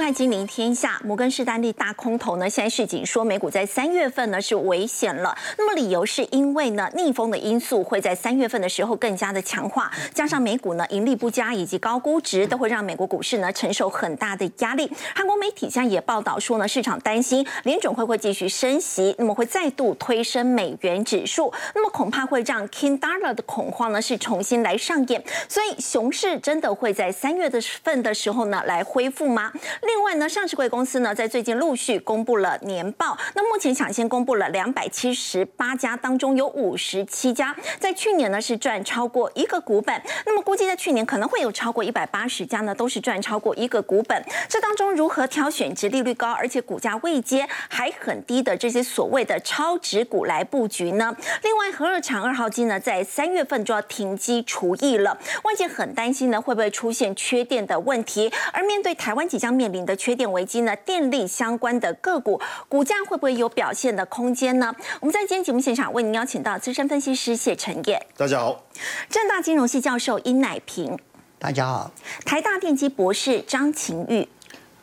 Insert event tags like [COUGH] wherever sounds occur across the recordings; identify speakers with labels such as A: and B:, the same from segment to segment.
A: 看《金陵天下》，摩根士丹利大空头呢，现在市警说美股在三月份呢是危险了。那么理由是因为呢逆风的因素会在三月份的时候更加的强化，加上美股呢盈利不佳以及高估值，都会让美国股市呢承受很大的压力。韩国媒体现在也报道说呢，市场担心联准会会继续升息，那么会再度推升美元指数，那么恐怕会让 King Dollar 的恐慌呢是重新来上演。所以熊市真的会在三月的份的时候呢来恢复吗？另外呢，上市贵公司呢，在最近陆续公布了年报。那目前抢先公布了两百七十八家，当中有五十七家在去年呢是赚超过一个股本。那么估计在去年可能会有超过一百八十家呢，都是赚超过一个股本。这当中如何挑选值利率高而且股价未接还很低的这些所谓的超值股来布局呢？另外，核二厂二号机呢，在三月份就要停机除役了，外界很担心呢会不会出现缺电的问题。而面对台湾即将面临的缺电危机呢？电力相关的个股股价会不会有表现的空间呢？我们在今天节目现场为您邀请到资深分析师谢晨业，
B: 大家好；
A: 正大金融系教授殷乃平，
C: 大家好；
A: 台大电机博士张晴玉，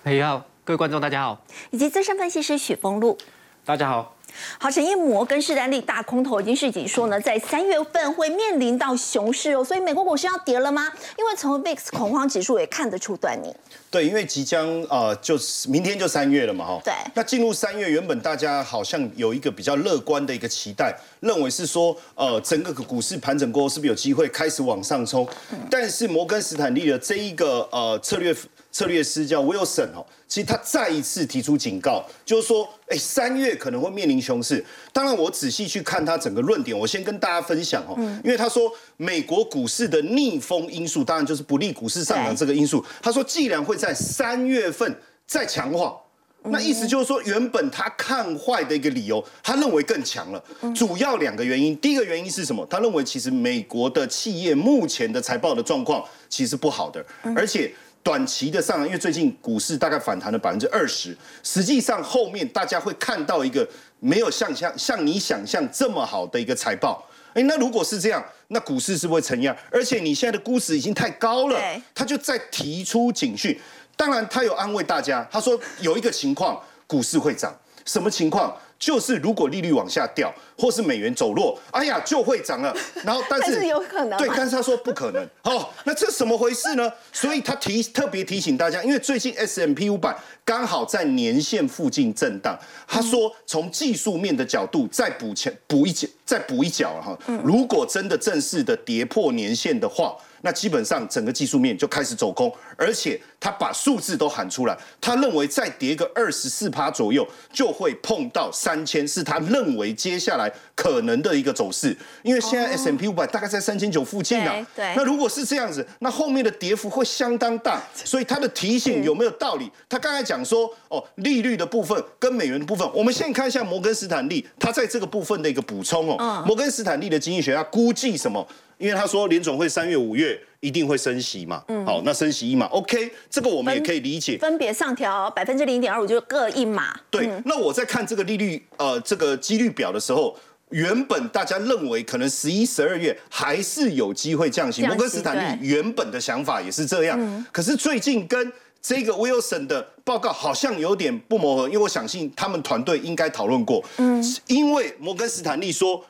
D: 大家好；各位观众大家好；
A: 以及资深分析师许峰路，
D: 大家好。
A: 好，陈彦摩根士丹利大空头已经是己说呢，在三月份会面临到熊市哦，所以美国股市要跌了吗？因为从 VIX 恐慌指数也看得出端倪。
B: 对，因为即将呃，就是明天就三月了嘛，哈。
A: 对。
B: 那进入三月，原本大家好像有一个比较乐观的一个期待，认为是说，呃，整个股市盘整过后，是不是有机会开始往上冲？但是摩根斯坦利的这一个呃策略。策略师叫 Wilson 哦，其实他再一次提出警告，就是说，哎，三月可能会面临熊市。当然，我仔细去看他整个论点，我先跟大家分享哦，因为他说美国股市的逆风因素，当然就是不利股市上涨这个因素。他说，既然会在三月份再强化，那意思就是说，原本他看坏的一个理由，他认为更强了。主要两个原因，第一个原因是什么？他认为其实美国的企业目前的财报的状况其实不好的，而且。短期的上，因为最近股市大概反弹了百分之二十，实际上后面大家会看到一个没有像像像你想象这么好的一个财报。哎，那如果是这样，那股市是不会成样？而且你现在的估值已经太高了，他就在提出警讯。当然，他有安慰大家，他说有一个情况，股市会涨，什么情况？就是如果利率往下掉，或是美元走弱，哎呀，就会涨了。[LAUGHS] 然后，但
A: 是有可能
B: 对，但是他说不可能。哦，那这怎么回事呢？所以他提特别提醒大家，因为最近 S M P 五百刚好在年线附近震荡。他说，从技术面的角度再补前补一脚，再补一脚哈。如果真的正式的跌破年线的话。那基本上整个技术面就开始走空，而且他把数字都喊出来，他认为再跌个二十四趴左右就会碰到三千，是他认为接下来可能的一个走势。因为现在 S M P 五百大概在三千九附近啊，
A: 对。
B: 那如果是这样子，那后面的跌幅会相当大，所以他的提醒有没有道理？他刚才讲说，哦，利率的部分跟美元的部分，我们现在看一下摩根斯坦利，他在这个部分的一个补充哦。摩根斯坦利的经济学家估计什么？因为他说联总会三月、五月一定会升息嘛，好，那升息一码，OK，这个我们也可以理解，
A: 分别上调百分之零点二五，就各一码。
B: 对，那我在看这个利率呃这个几率表的时候，原本大家认为可能十一、十二月还是有机会降息，摩根斯坦利原本的想法也是这样，可是最近跟这个 Wilson 的报告好像有点不磨合，因为我相信他们团队应该讨论过，嗯，因为摩根斯坦利说。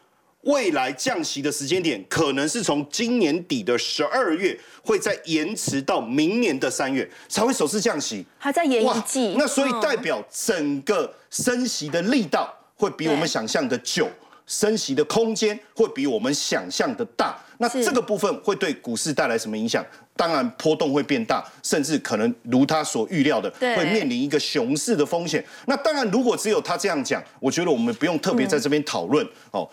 B: 未来降息的时间点可能是从今年底的十二月，会再延迟到明年的三月才会首次降息，
A: 还在延一季。
B: 那所以代表整个升息的力道会比我们想象的久，升息的空间会比我们想象的大。那这个部分会对股市带来什么影响？当然波动会变大，甚至可能如他所预料的，会面临一个熊市的风险。那当然，如果只有他这样讲，我觉得我们不用特别在这边讨论哦。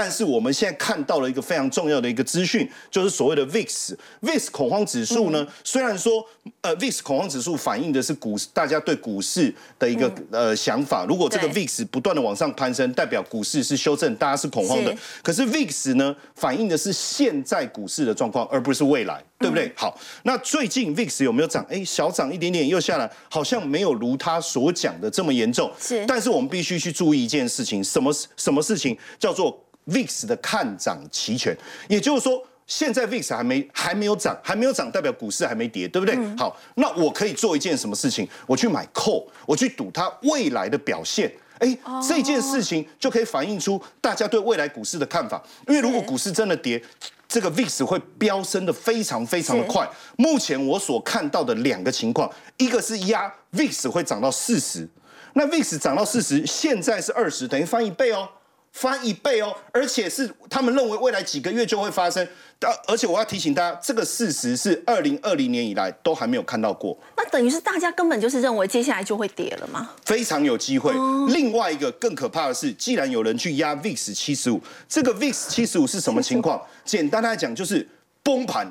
B: 但是我们现在看到了一个非常重要的一个资讯，就是所谓的 VIX，VIX 恐慌指数呢，虽然说呃 VIX 恐慌指数反映的是股大家对股市的一个呃想法，如果这个 VIX 不断的往上攀升，代表股市是修正，大家是恐慌的。可是 VIX 呢，反映的是现在股市的状况，而不是未来。对不对？好，那最近 VIX 有没有涨？哎，小涨一点点，又下来，好像没有如他所讲的这么严重。
A: 是，
B: 但是我们必须去注意一件事情，什么什么事情叫做 VIX 的看涨期权？也就是说，现在 VIX 还没还没有涨，还没有涨，代表股市还没跌，对不对？好，那我可以做一件什么事情？我去买 call，我去赌它未来的表现。哎，这件事情就可以反映出大家对未来股市的看法。因为如果股市真的跌，这个 VIX 会飙升的非常非常的快。目前我所看到的两个情况，一个是压 VIX 会涨到四十，那 VIX 涨到四十，现在是二十，等于翻一倍哦。翻一倍哦，而且是他们认为未来几个月就会发生。而而且我要提醒大家，这个事实是二零二零年以来都还没有看到过。
A: 那等于是大家根本就是认为接下来就会跌了吗？
B: 非常有机会。另外一个更可怕的是，既然有人去压 VIX 七十五，这个 VIX 七十五是什么情况？简单来讲就是崩盘，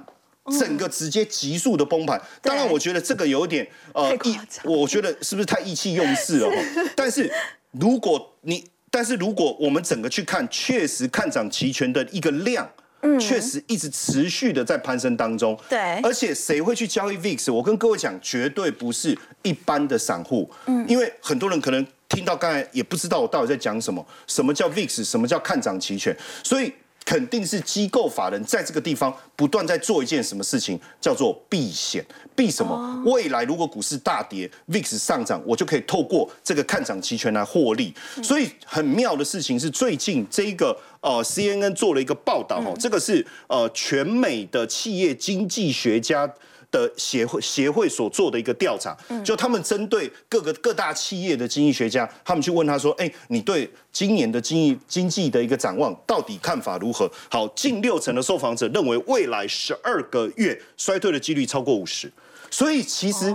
B: 整个直接急速的崩盘。当然，我觉得这个有点
A: 呃，意，
B: 我觉得是不是太意气用事了？[LAUGHS] 但是如果你但是如果我们整个去看，确实看涨期权的一个量，嗯，确实一直持续的在攀升当中。
A: 对，
B: 而且谁会去交易 VIX？我跟各位讲，绝对不是一般的散户。嗯，因为很多人可能听到刚才也不知道我到底在讲什么，什么叫 VIX，什么叫看涨期权，所以。肯定是机构法人在这个地方不断在做一件什么事情，叫做避险。避什么？未来如果股市大跌，VIX 上涨，我就可以透过这个看涨期权来获利。所以很妙的事情是，最近这个呃 CNN 做了一个报道哈，这个是呃全美的企业经济学家。的协会协会所做的一个调查，就他们针对各个各大企业的经济学家，他们去问他说：“哎，你对今年的经济经济的一个展望到底看法如何？”好，近六成的受访者认为未来十二个月衰退的几率超过五十。所以其实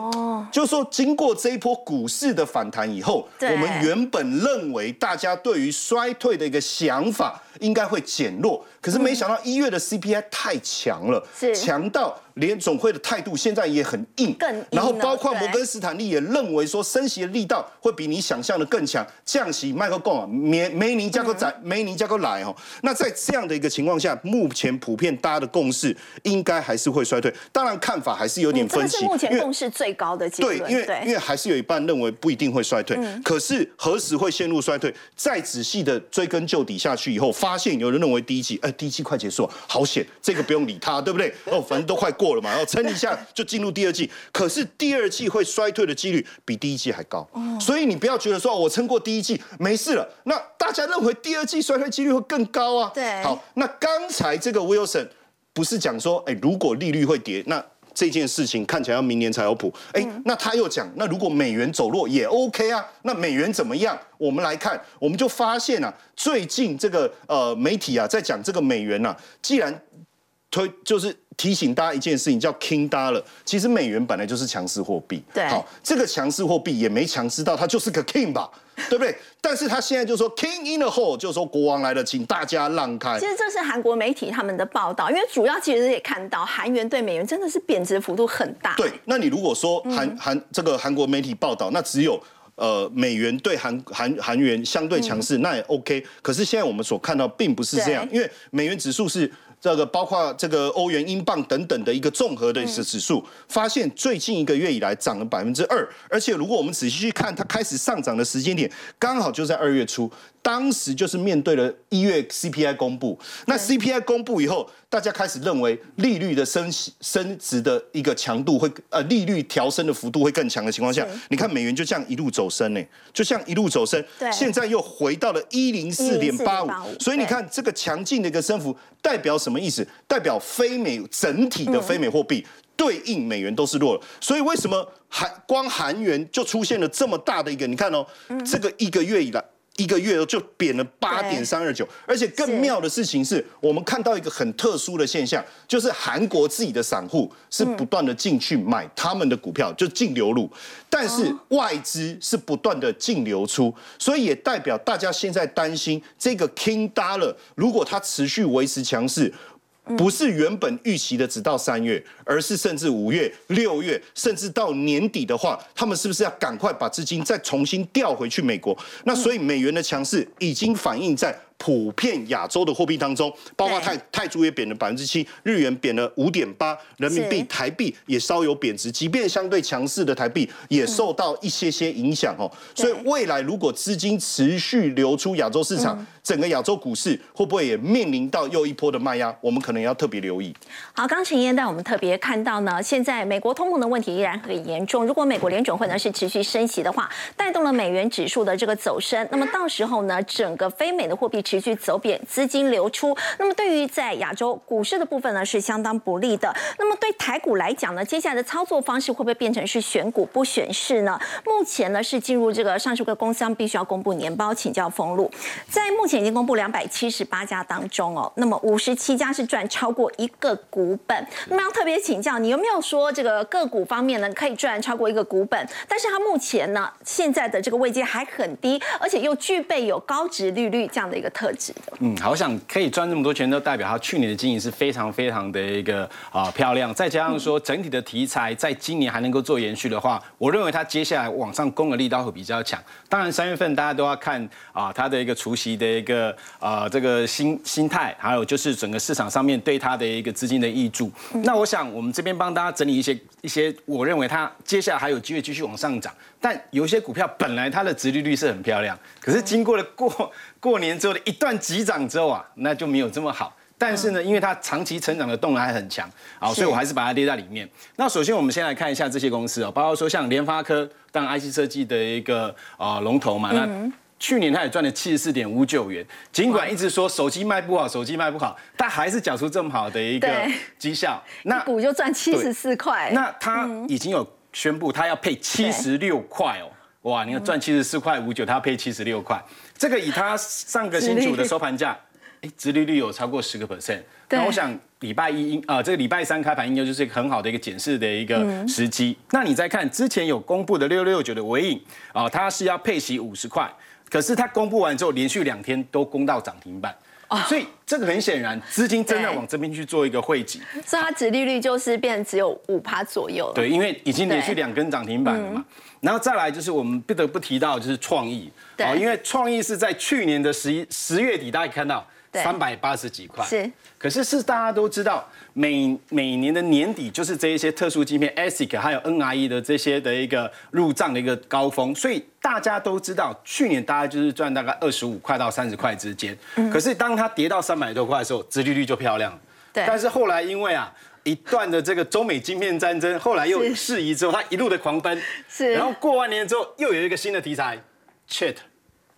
B: 就是说，经过这一波股市的反弹以后，我们原本认为大家对于衰退的一个想法应该会减弱，可是没想到一月的 CPI 太强了，强到。连总会的态度现在也很硬，然后包括摩根斯坦利也认为说升息的力道会比你想象的更强，降息麦克贡啊，梅梅尼加个仔，梅尼加个来哦。那在这样的一个情况下，目前普遍大家的共识应该还是会衰退，当然看法还是有点分歧。
A: 是目前共识最高的结
B: 论。对，因为因为还是有一半认为不一定会衰退，可是何时会陷入衰退？再仔细的追根究底下去以后，发现有人认为第一季，哎，第一季快结束，好险，这个不用理他，对不对？哦，反正都快过。过了嘛，然后撑一下就进入第二季，可是第二季会衰退的几率比第一季还高，所以你不要觉得说我撑过第一季没事了，那大家认为第二季衰退几率会更高啊。
A: 对，
B: 好，那刚才这个 Wilson 不是讲说，哎，如果利率会跌，那这件事情看起来要明年才有谱。哎，那他又讲，那如果美元走弱也 OK 啊，那美元怎么样？我们来看，我们就发现啊，最近这个呃媒体啊在讲这个美元呐，既然推就是提醒大家一件事情，叫 King Dollar。其实美元本来就是强势货币，
A: 对，
B: 好，这个强势货币也没强势到它就是个 King 吧，[LAUGHS] 对不对？但是他现在就说 King in the hole”，就是说国王来了，请大家让开。
A: 其实这是韩国媒体他们的报道，因为主要其实也看到韩元对美元真的是贬值幅度很大。
B: 对，那你如果说韩韩这个韩国媒体报道，那只有呃美元对韩韩韩元相对强势，那也 OK。可是现在我们所看到并不是这样，因为美元指数是。这个包括这个欧元、英镑等等的一个综合的指数，发现最近一个月以来涨了百分之二，而且如果我们仔细去看，它开始上涨的时间点，刚好就在二月初。当时就是面对了一月 CPI 公布，那 CPI 公布以后，大家开始认为利率的升升值的一个强度会呃利率调升的幅度会更强的情况下，你看美元就这样一路走升呢，就像一路走升，现在又回到了一零四点八五，所以你看这个强劲的一个升幅代表什么意思？代表非美整体的非美货币对应美元都是弱了，所以为什么韩光韩元就出现了这么大的一个？你看哦，这个一个月以来。一个月就贬了八点三二九，而且更妙的事情是我们看到一个很特殊的现象，就是韩国自己的散户是不断的进去买他们的股票，就净流入，但是外资是不断的净流出，所以也代表大家现在担心这个 King Dollar 如果它持续维持强势。不是原本预期的只到三月，而是甚至五月、六月，甚至到年底的话，他们是不是要赶快把资金再重新调回去美国？那所以美元的强势已经反映在普遍亚洲的货币当中，包括泰泰铢也贬了百分之七，日元贬了五点八，人民币、台币也稍有贬值，即便相对强势的台币也受到一些些影响哦。所以未来如果资金持续流出亚洲市场，整个亚洲股市会不会也面临到又一波的卖压？我们可能要特别留意。
A: 好，刚陈燕带我们特别看到呢，现在美国通膨的问题依然很严重。如果美国联准会呢是持续升息的话，带动了美元指数的这个走升，那么到时候呢，整个非美的货币持续走贬，资金流出，那么对于在亚洲股市的部分呢是相当不利的。那么对台股来讲呢，接下来的操作方式会不会变成是选股不选市呢？目前呢是进入这个上市个公司必须要公布年报，请教封路，在目前已经公布两百七十八家当中哦，那么五十七家是赚超过一个股本。那么要特别请教你有没有说这个个股方面呢可以赚超过一个股本？但是它目前呢现在的这个位阶还很低，而且又具备有高值利率这样的一个特质的。
C: 嗯，好想可以赚这么多钱，都代表它去年的经营是非常非常的一个啊漂亮。再加上说整体的题材在今年还能够做延续的话，我认为它接下来往上攻的力道会比较强。当然三月份大家都要看啊它的一个除夕的一个啊这个心心态，还有就是整个市场上面对它的一个资金的益注。那我想我们这边帮大家整理一些一些，我认为它接下来还有机会继续往上涨。但有些股票本来它的殖利率是很漂亮，可是经过了过过年之后的一段急涨之后啊，那就没有这么好。但是呢，因为它长期成长的动能还很强，好，所以我还是把它列在里面。那首先我们先来看一下这些公司哦，包括说像联发科，当 IC 设计的一个啊龙头嘛，那。去年他也赚了七十四点五九元，尽管一直说手机卖不好，手机卖不好，他还是缴出这么好的一个绩效。[LAUGHS]
A: 那股就赚七十四块。
C: 那他已经有宣布他要配七十六块哦，哇！你看赚七十四块五九，他要配七十六块，这个以他上个星期五的 [LAUGHS] 收盘价，哎，殖利率有超过十个 percent。那我想礼拜一应啊，这个礼拜三开盘应该就是一个很好的一个检视的一个时机。那你再看之前有公布的六六九的尾影啊，它是要配息五十块。可是它公布完之后，连续两天都攻到涨停板，所以这个很显然资金真的往这边去做一个汇集，
A: 所以它殖利率就是变只有五趴左右。
C: 对，因为已经连续两根涨停板了嘛。然后再来就是我们不得不提到就是创意，对，因为创意是在去年的十一十月底，大家看到。三百八十几块，
A: 是，
C: 可是是大家都知道，每每年的年底就是这一些特殊晶片，ASIC 还有 NRE 的这些的一个入账的一个高峰，所以大家都知道，去年大概就是赚大概二十五块到三十块之间。可是当它跌到三百多块的时候，殖利率就漂亮。
A: 对。
C: 但是后来因为啊一段的这个中美晶片战争，后来又适宜之后，它一路的狂奔。
A: 是。
C: 然后过完年之后，又有一个新的题材，Chat。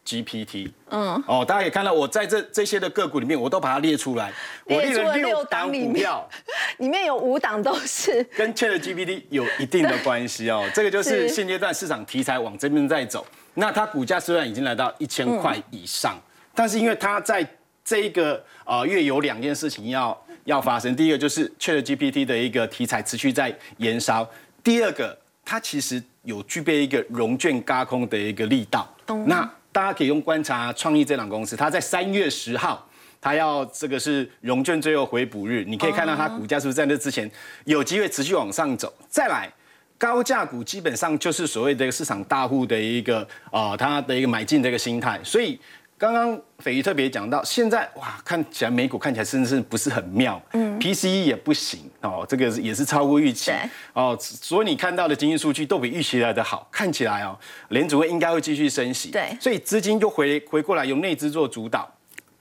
C: GPT，嗯，哦，大家可以看到，我在这这些的个股里面，我都把它列出来，
A: 我列了六档股票，[LAUGHS] 里面有五档都是
C: 跟 Chat GPT 有一定的关系哦。[LAUGHS] 这个就是现阶段市场题材往这边在走。那它股价虽然已经来到一千块以上，但是因为它在这一个呃月有两件事情要要发生，第一个就是 Chat GPT 的一个题材持续在延烧，第二个它其实有具备一个融券轧空的一个力道，那。大家可以用观察创意这档公司，它在三月十号，它要这个是融券最后回补日，你可以看到它股价是不是在那之前有机会持续往上走。再来，高价股基本上就是所谓的市场大户的一个啊，它的一个买进的一个心态，所以。刚刚斐鱼特别讲到，现在哇，看起来美股看起来真的是不是很妙，嗯，PCE 也不行哦，这个也是超过预期哦，所以你看到的经济数据都比预期来的好，看起来哦，联储会应该会继续升息，
A: 对，
C: 所以资金就回回过来由内资做主导，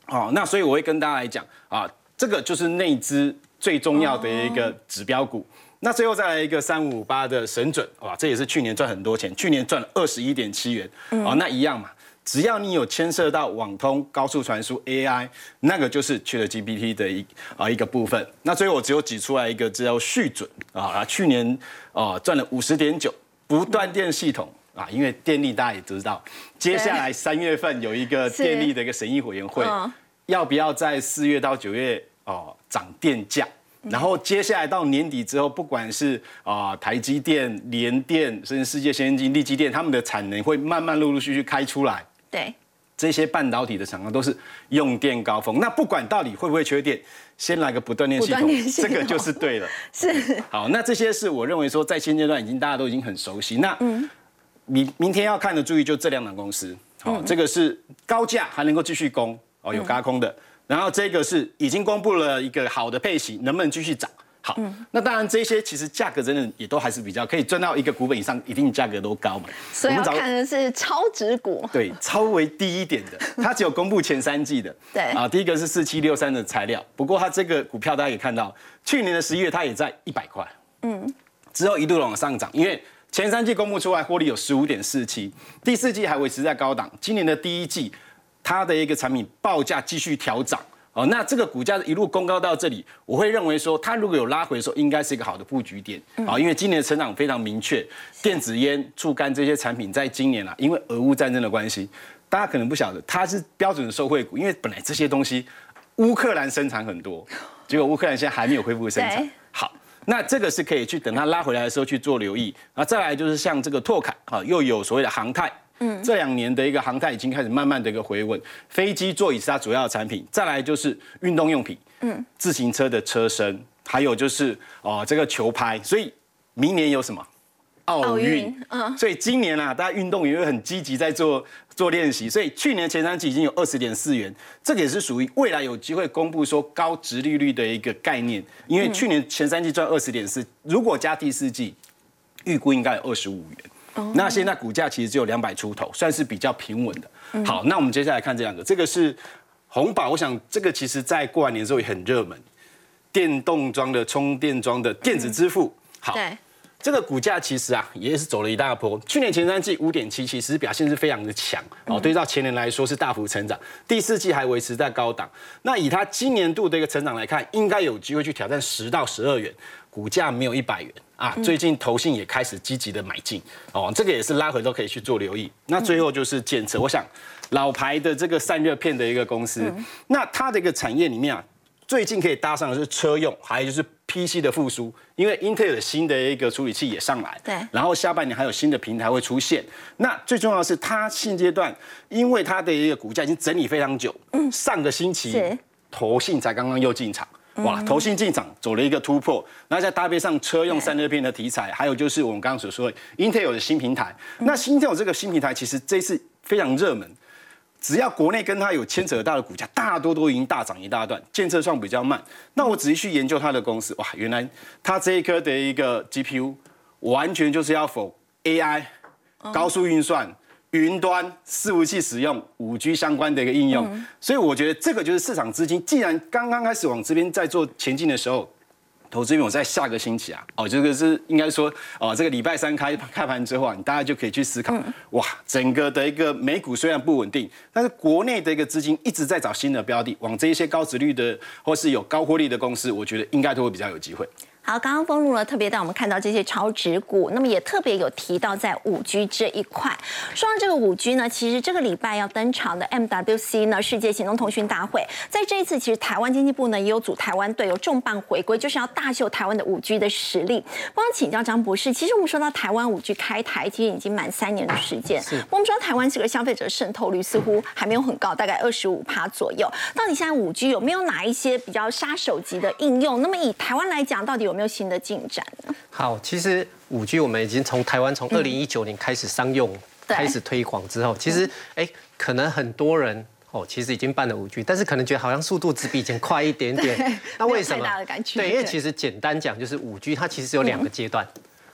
C: 哦，那所以我会跟大家来讲啊，这个就是内资最重要的一个指标股，那最后再来一个三五五八的神准，哇，这也是去年赚很多钱，去年赚了二十一点七元，哦，那一样嘛。只要你有牵涉到网通、高速传输、AI，那个就是 ChatGPT 的一啊一个部分。那所以我只有挤出来一个叫续准啊，去年啊赚了五十点九，不断电系统啊，因为电力大家也知道，接下来三月份有一个电力的一个审议委员会，要不要在四月到九月哦涨电价？然后接下来到年底之后，不管是啊台积电、联电，甚至世界先进、力积电，他们的产能会慢慢陆陆续续开出来。
A: 对，
C: 这些半导体的厂商都是用电高峰。那不管到底会不会缺电，先来个不断电系统，这个就是对了。
A: 是。
C: 好，那这些是我认为说在现阶段已经大家都已经很熟悉。那明明天要看的注意就这两档公司。好，这个是高价还能够继续攻。哦，有高空的。然后这个是已经公布了一个好的配息，能不能继续涨？好，那当然这些其实价格真的也都还是比较可以赚到一个股本以上，一定价格都高嘛。
A: 所以要看的是超值股，
C: 对，稍微低一点的，它只有公布前三季的。[LAUGHS]
A: 对
C: 啊，第一个是四七六三的材料，不过它这个股票大家也看到，去年的十一月它也在一百块，嗯，之后一度往上涨，因为前三季公布出来获利有十五点四七，第四季还维持在高档，今年的第一季它的一个产品报价继续调涨。哦，那这个股价一路攻高到这里，我会认为说，它如果有拉回的时候，应该是一个好的布局点。啊，因为今年的成长非常明确，电子烟、醋干这些产品，在今年啊，因为俄乌战争的关系，大家可能不晓得，它是标准的受惠股，因为本来这些东西乌克兰生产很多，[LAUGHS] 结果乌克兰现在还没有恢复生产。好，那这个是可以去等它拉回来的时候去做留意。然后再来就是像这个拓凯，啊，又有所谓的航太。嗯，这两年的一个航太已经开始慢慢的一个回稳，飞机座椅是它主要的产品，再来就是运动用品，嗯，自行车的车身，还有就是哦这个球拍，所以明年有什么？奥运，嗯，所以今年啊，大家运动员会很积极在做做练习，所以去年前三季已经有二十点四元，这个也是属于未来有机会公布说高值利率的一个概念，因为去年前三季赚二十点四，如果加第四季，预估应该有二十五元。那现在股价其实只有两百出头，算是比较平稳的。好，那我们接下来看这两个，这个是红宝，我想这个其实在过完年之后也很热门，电动装的充电桩的电子支付。好，这个股价其实啊也是走了一大波，去年前三季五点七，其实表现是非常的强哦，对照前年来说是大幅成长，第四季还维持在高档。那以它今年度的一个成长来看，应该有机会去挑战十到十二元，股价没有一百元。啊，最近投信也开始积极的买进哦，这个也是拉回都可以去做留意。那最后就是检测，我想老牌的这个散热片的一个公司，那它的一个产业里面啊，最近可以搭上的是车用，还有就是 PC 的复苏，因为英特尔新的一个处理器也上来，
A: 对，
C: 然后下半年还有新的平台会出现。那最重要的是，它现阶段因为它的一个股价已经整理非常久，嗯，上个星期投信才刚刚又进场。哇，投信进场走了一个突破，那再搭配上车用散热片的题材，还有就是我们刚刚所说的 Intel 的新平台。那 Intel 这个新平台其实这次非常热门，只要国内跟它有牵扯到的股价，大多都已经大涨一大段，建设上比较慢。那我仔细去研究它的公司，哇，原来它这一颗的一个 GPU 完全就是要否 AI 高速运算。云端伺服器使用五 G 相关的一个应用，所以我觉得这个就是市场资金既然刚刚开始往这边在做前进的时候，投资我在下个星期啊，哦，这个是应该说哦，这个礼拜三开开盘之后啊，你大家就可以去思考，哇，整个的一个美股虽然不稳定，但是国内的一个资金一直在找新的标的，往这一些高值率的或是有高获利的公司，我觉得应该都会比较有机会。
A: 好，刚刚封路呢，特别带我们看到这些超值股，那么也特别有提到在五 G 这一块。说到这个五 G 呢，其实这个礼拜要登场的 MWC 呢，世界行动通讯大会，在这一次其实台湾经济部呢也有组台湾队，有重磅回归，就是要大秀台湾的五 G 的实力。我想请教张博士，其实我们说到台湾五 G 开台，其实已经满三年的时间。是。我们说台湾这个消费者渗透率似乎还没有很高，大概二十五趴左右。到底现在五 G 有没有哪一些比较杀手级的应用？那么以台湾来讲，到底有没有新的进展呢？
D: 好，其实五 G 我们已经从台湾从二零一九年开始商用，开始推广之后，其实哎，可能很多人哦，其实已经办了五 G，但是可能觉得好像速度只比以前快一点点。[LAUGHS] 那为什么？对，因为其实简单讲就是五 G 它其实是有两个阶段。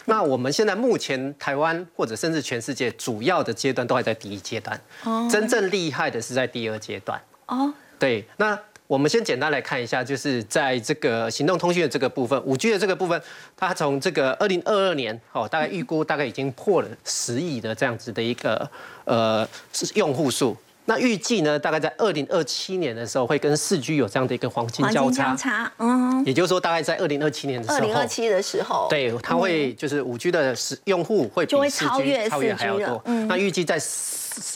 D: 那我们现在目前台湾或者甚至全世界主要的阶段都还在第一阶段，哦，真正厉害的是在第二阶段。哦，对，那。我们先简单来看一下，就是在这个行动通讯的这个部分，五 G 的这个部分，它从这个二零二二年，哦，大概预估大概已经破了十亿的这样子的一个呃用户数。那预计呢，大概在二零二七年的时候，会跟四 G 有这样的一个黄金交叉。
A: 交叉，嗯。
D: 也就是说，大概在二零二七年的时候。二
A: 零二七的时候。
D: 对，它会就是五 G 的使用户会比四 G 超越还要多。嗯。那预计在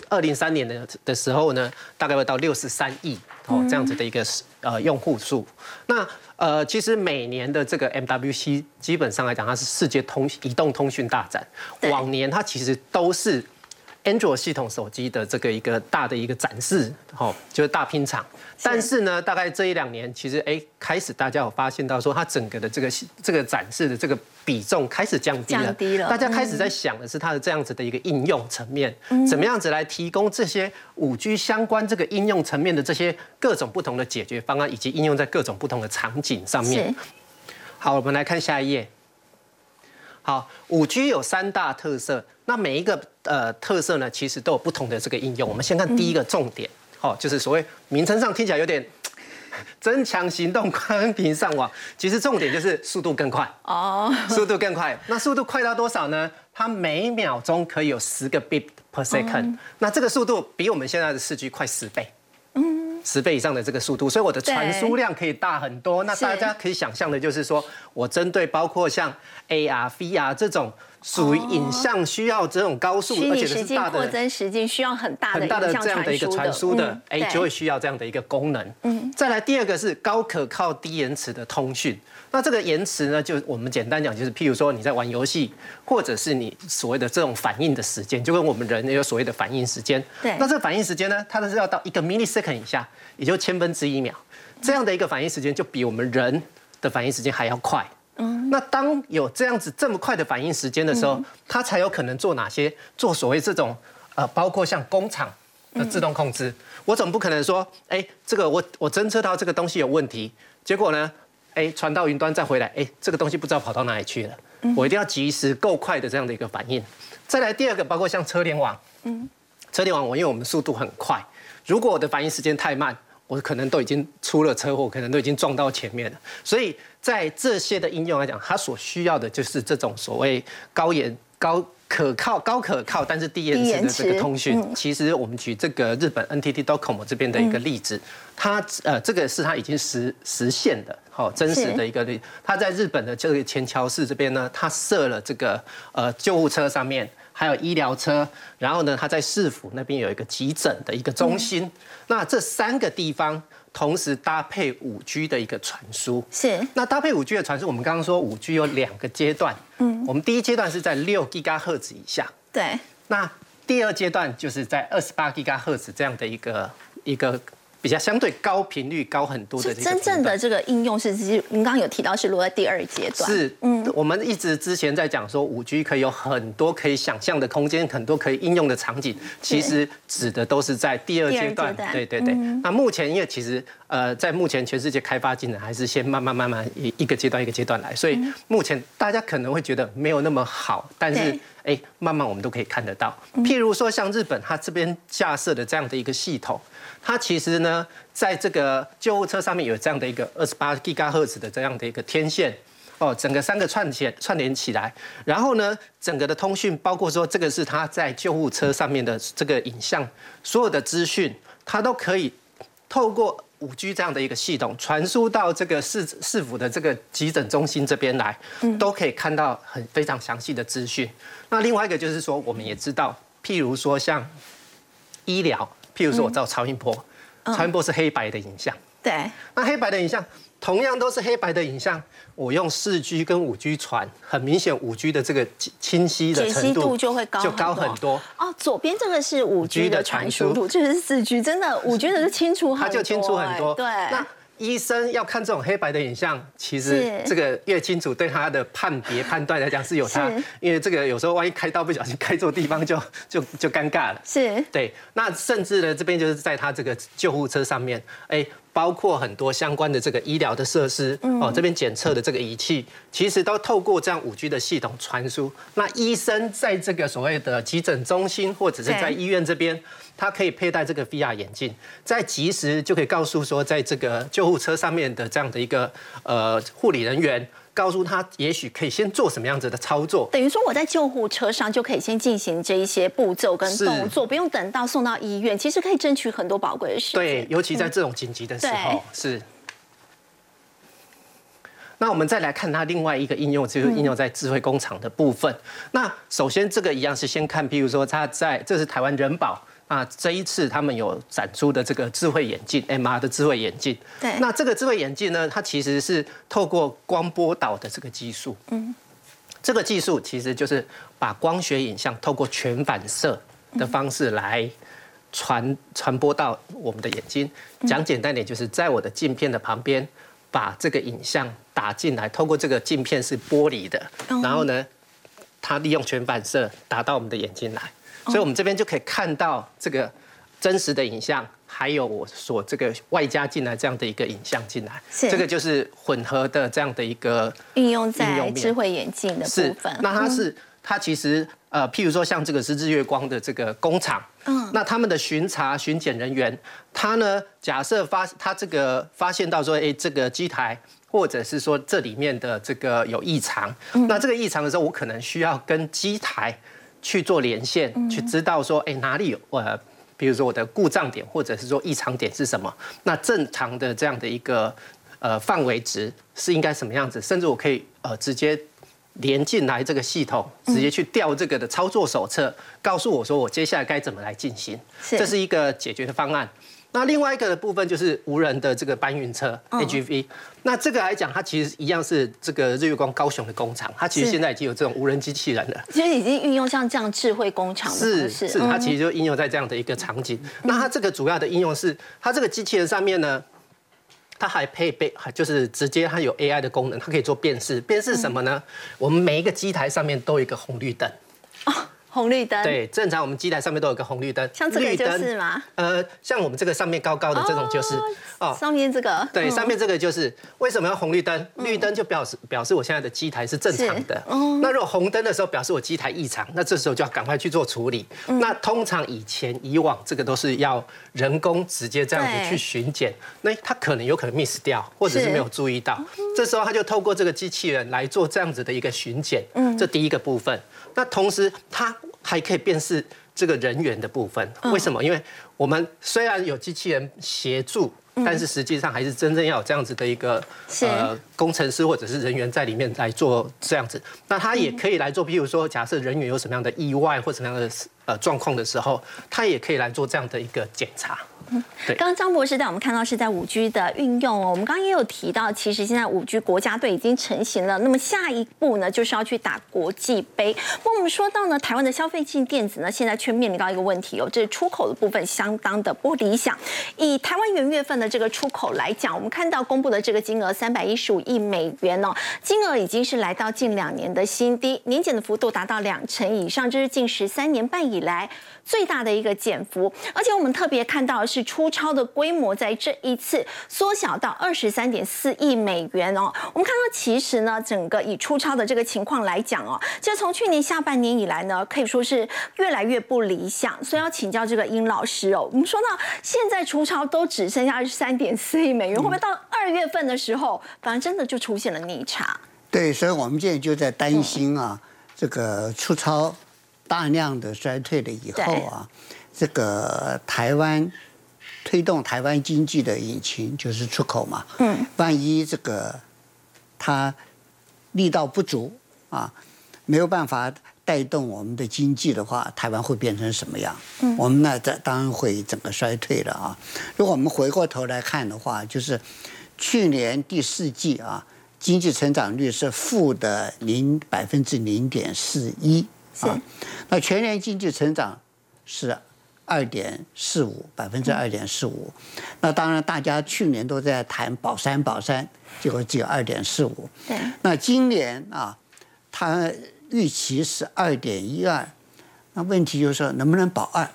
D: 二零三年的的时候呢，大概会到六十三亿。哦，这样子的一个呃用户数，那呃其实每年的这个 MWC 基本上来讲，它是世界通移动通讯大展。往年它其实都是 Android 系统手机的这个一个大的一个展示，哦，就是大拼场。但是呢，大概这一两年，其实哎，开始大家有发现到说，它整个的这个这个展示的这个比重开始降低了。
A: 降低了。
D: 大家开始在想的是它的这样子的一个应用层面，怎么样子来提供这些五 G 相关这个应用层面的这些各种不同的解决方案，以及应用在各种不同的场景上面。好，我们来看下一页。好，五 G 有三大特色，那每一个呃特色呢，其实都有不同的这个应用。我们先看第一个重点。哦，就是所谓名称上听起来有点 [LAUGHS] 增强行动宽频上网，其实重点就是速度更快哦，速度更快。那速度快到多少呢？它每秒钟可以有十个 bit per second，那这个速度比我们现在的四 G 快十倍，嗯，十倍以上的这个速度，所以我的传输量可以大很多。那大家可以想象的就是说，我针对包括像 AR、VR 这种。属于影像需要这种高速，
A: 而且是大的扩增时间需要很大的
D: 很大的这样的一个传输的，哎，就会需要这样的一个功能。嗯，再来第二个是高可靠、低延迟的通讯。那这个延迟呢，就我们简单讲，就是譬如说你在玩游戏，或者是你所谓的这种反应的时间，就跟我们人有所谓的反应时间。
A: 对。
D: 那这个反应时间呢，它都是要到一个 millisecond 以下，也就千分之一秒，这样的一个反应时间就比我们人的反应时间还要快。嗯，那当有这样子这么快的反应时间的时候，它才有可能做哪些？做所谓这种呃，包括像工厂的自动控制。我总不可能说，哎，这个我我侦测到这个东西有问题，结果呢，哎，传到云端再回来，哎，这个东西不知道跑到哪里去了。我一定要及时够快的这样的一个反应。再来第二个，包括像车联网，嗯，车联网我因为我们速度很快，如果我的反应时间太慢。我可能都已经出了车祸，可能都已经撞到前面了。所以在这些的应用来讲，它所需要的就是这种所谓高延、高可靠、高可靠，但是低延迟的这个通讯。其实我们举这个日本 NTT Docomo 这边的一个例子，它呃这个是它已经实实现的，好真实的一个例子。它在日本的这个前桥市这边呢，它设了这个呃救护车上面。还有医疗车，然后呢，他在市府那边有一个急诊的一个中心。那这三个地方同时搭配五 G 的一个传输。
A: 是。
D: 那搭配五 G 的传输，我们刚刚说五 G 有两个阶段。嗯。我们第一阶段是在六 g 赫兹以下。
A: 对。
D: 那第二阶段就是在二十八 g 赫兹这样的一个一个。比较相对高频率高很多的，
A: 真正的这个应用是，其实您刚刚有提到是落在第二阶段。
D: 是，嗯，我们一直之前在讲说五 G 可以有很多可以想象的空间，很多可以应用的场景，其实指的都是在第二阶段。对对对。那目前因为其实呃，在目前全世界开发进程还是先慢慢慢慢一一个阶段一个阶段来，所以目前大家可能会觉得没有那么好，但是哎，慢慢我们都可以看得到。譬如说像日本，它这边架设的这样的一个系统。它其实呢，在这个救护车上面有这样的一个二十八 G 赫兹的这样的一个天线，哦，整个三个串起串联起来，然后呢，整个的通讯，包括说这个是它在救护车上面的这个影像，所有的资讯，它都可以透过五 G 这样的一个系统传输到这个市市府的这个急诊中心这边来，都可以看到很非常详细的资讯。那另外一个就是说，我们也知道，譬如说像医疗。譬如说，我照超音波，超音波是黑白的影像。
A: 对。
D: 那黑白的影像，同样都是黑白的影像，我用四 G 跟五 G 传，很明显五 G 的这个清晰的程度
A: 就会高
D: 就高很多。
A: 哦，左边这个是五 G 的传输度，这是四 G，真的五 G 的是清楚很多。
D: 它就清楚很多。
A: 对。
D: 那医生要看这种黑白的影像，其实这个越清楚，对他的判别判断来讲是有差，因为这个有时候万一开刀不小心开错地方，[LAUGHS] 就就就尴尬了。
A: 是，
D: 对。那甚至呢，这边就是在他这个救护车上面，哎。包括很多相关的这个医疗的设施哦，这边检测的这个仪器，其实都透过这样五 G 的系统传输。那医生在这个所谓的急诊中心或者是在医院这边，他可以佩戴这个 VR 眼镜，在及时就可以告诉说，在这个救护车上面的这样的一个呃护理人员。告诉他，也许可以先做什么样子的操作，
A: 等于说我在救护车上就可以先进行这一些步骤跟动作，不用等到送到医院，其实可以争取很多宝贵的时间。
D: 对，尤其在这种紧急的时候，是。那我们再来看它另外一个应用，就是应用在智慧工厂的部分。那首先这个一样是先看，譬如说它在，这是台湾人保。那这一次他们有展出的这个智慧眼镜，MR 的智慧眼镜。
A: 对。
D: 那这个智慧眼镜呢，它其实是透过光波导的这个技术。嗯。这个技术其实就是把光学影像透过全反射，的方式来传传播到我们的眼睛。讲简单点，就是在我的镜片的旁边，把这个影像打进来，透过这个镜片是玻璃的，然后呢，它利用全反射打到我们的眼睛来，所以我们这边就可以看到这个真实的影像，还有我所这个外加进来这样的一个影像进来，这个就是混合的这样的一个
A: 运用在智慧眼镜的部分。
D: 那它是它其实呃，譬如说像这个是日月光的这个工厂。嗯，那他们的巡查巡检人员，他呢，假设发他这个发现到说，哎，这个机台或者是说这里面的这个有异常，那这个异常的时候，我可能需要跟机台去做连线，去知道说，哎，哪里有呃，比如说我的故障点或者是说异常点是什么？那正常的这样的一个呃范围值是应该什么样子？甚至我可以呃直接。连进来这个系统，直接去调这个的操作手册，告诉我说我接下来该怎么来进行，这是一个解决的方案。那另外一个的部分就是无人的这个搬运车 AGV。那这个来讲，它其实一样是这个日月光高雄的工厂，它其实现在已经有这种无人机器人了。
A: 其实已经运用像这样智慧工厂
D: 是是，它其实就应用在这样的一个场景。那它这个主要的应用是，它这个机器人上面呢。它还配备，就是直接它有 AI 的功能，它可以做辨识。辨识什么呢？我们每一个机台上面都有一个红绿灯。
A: 红绿灯
D: 对，正常我们机台上面都有个红绿灯，
A: 像这个就是吗？
D: 呃，像我们这个上面高高的这种就是
A: 哦，上面这个
D: 对，上面这个就是为什么要红绿灯？绿灯就表示表示我现在的机台是正常的。哦，那如果红灯的时候表示我机台异常，那这时候就要赶快去做处理。那通常以前以往这个都是要人工直接这样子去巡检，那他可能有可能 miss 掉，或者是没有注意到，这时候他就透过这个机器人来做这样子的一个巡检。嗯，这第一个部分。那同时它还可以辨识这个人员的部分，为什么？因为我们虽然有机器人协助，但是实际上还是真正要有这样子的一个呃工程师或者是人员在里面来做这样子。那他也可以来做，譬如说，假设人员有什么样的意外或什么样的呃状况的时候，他也可以来做这样的一个检查。
A: 刚刚张博士带我们看到是在五 G 的运用哦，我们刚刚也有提到，其实现在五 G 国家队已经成型了。那么下一步呢，就是要去打国际杯。不过我们说到呢，台湾的消费性电子呢，现在却面临到一个问题哦，这出口的部分相当的不理想。以台湾元月份的这个出口来讲，我们看到公布的这个金额三百一十五一美元哦，金额已经是来到近两年的新低，年减的幅度达到两成以上，这是近十三年半以来。最大的一个减幅，而且我们特别看到的是出超的规模在这一次缩小到二十三点四亿美元哦。我们看到其实呢，整个以出超的这个情况来讲哦，就从去年下半年以来呢，可以说是越来越不理想。所以要请教这个殷老师哦，我们说到现在出超都只剩下二十三点四亿美元，会不会到二月份的时候，反而真的就出现了逆差？
E: 对，所以我们现在就在担心啊，这个出超。大量的衰退了以后啊，这个台湾推动台湾经济的引擎就是出口嘛。嗯。万一这个它力道不足啊，没有办法带动我们的经济的话，台湾会变成什么样？嗯。我们那这当然会整个衰退了啊。如果我们回过头来看的话，就是去年第四季啊，经济成长率是负的零百分之零点四一。啊，那全年经济成长是二点四五百分之二点四五，那当然大家去年都在谈保三保三，结果只有二点四五。
A: 对，
E: 那今年啊，它预期是二点一二，那问题就是说能不能保二？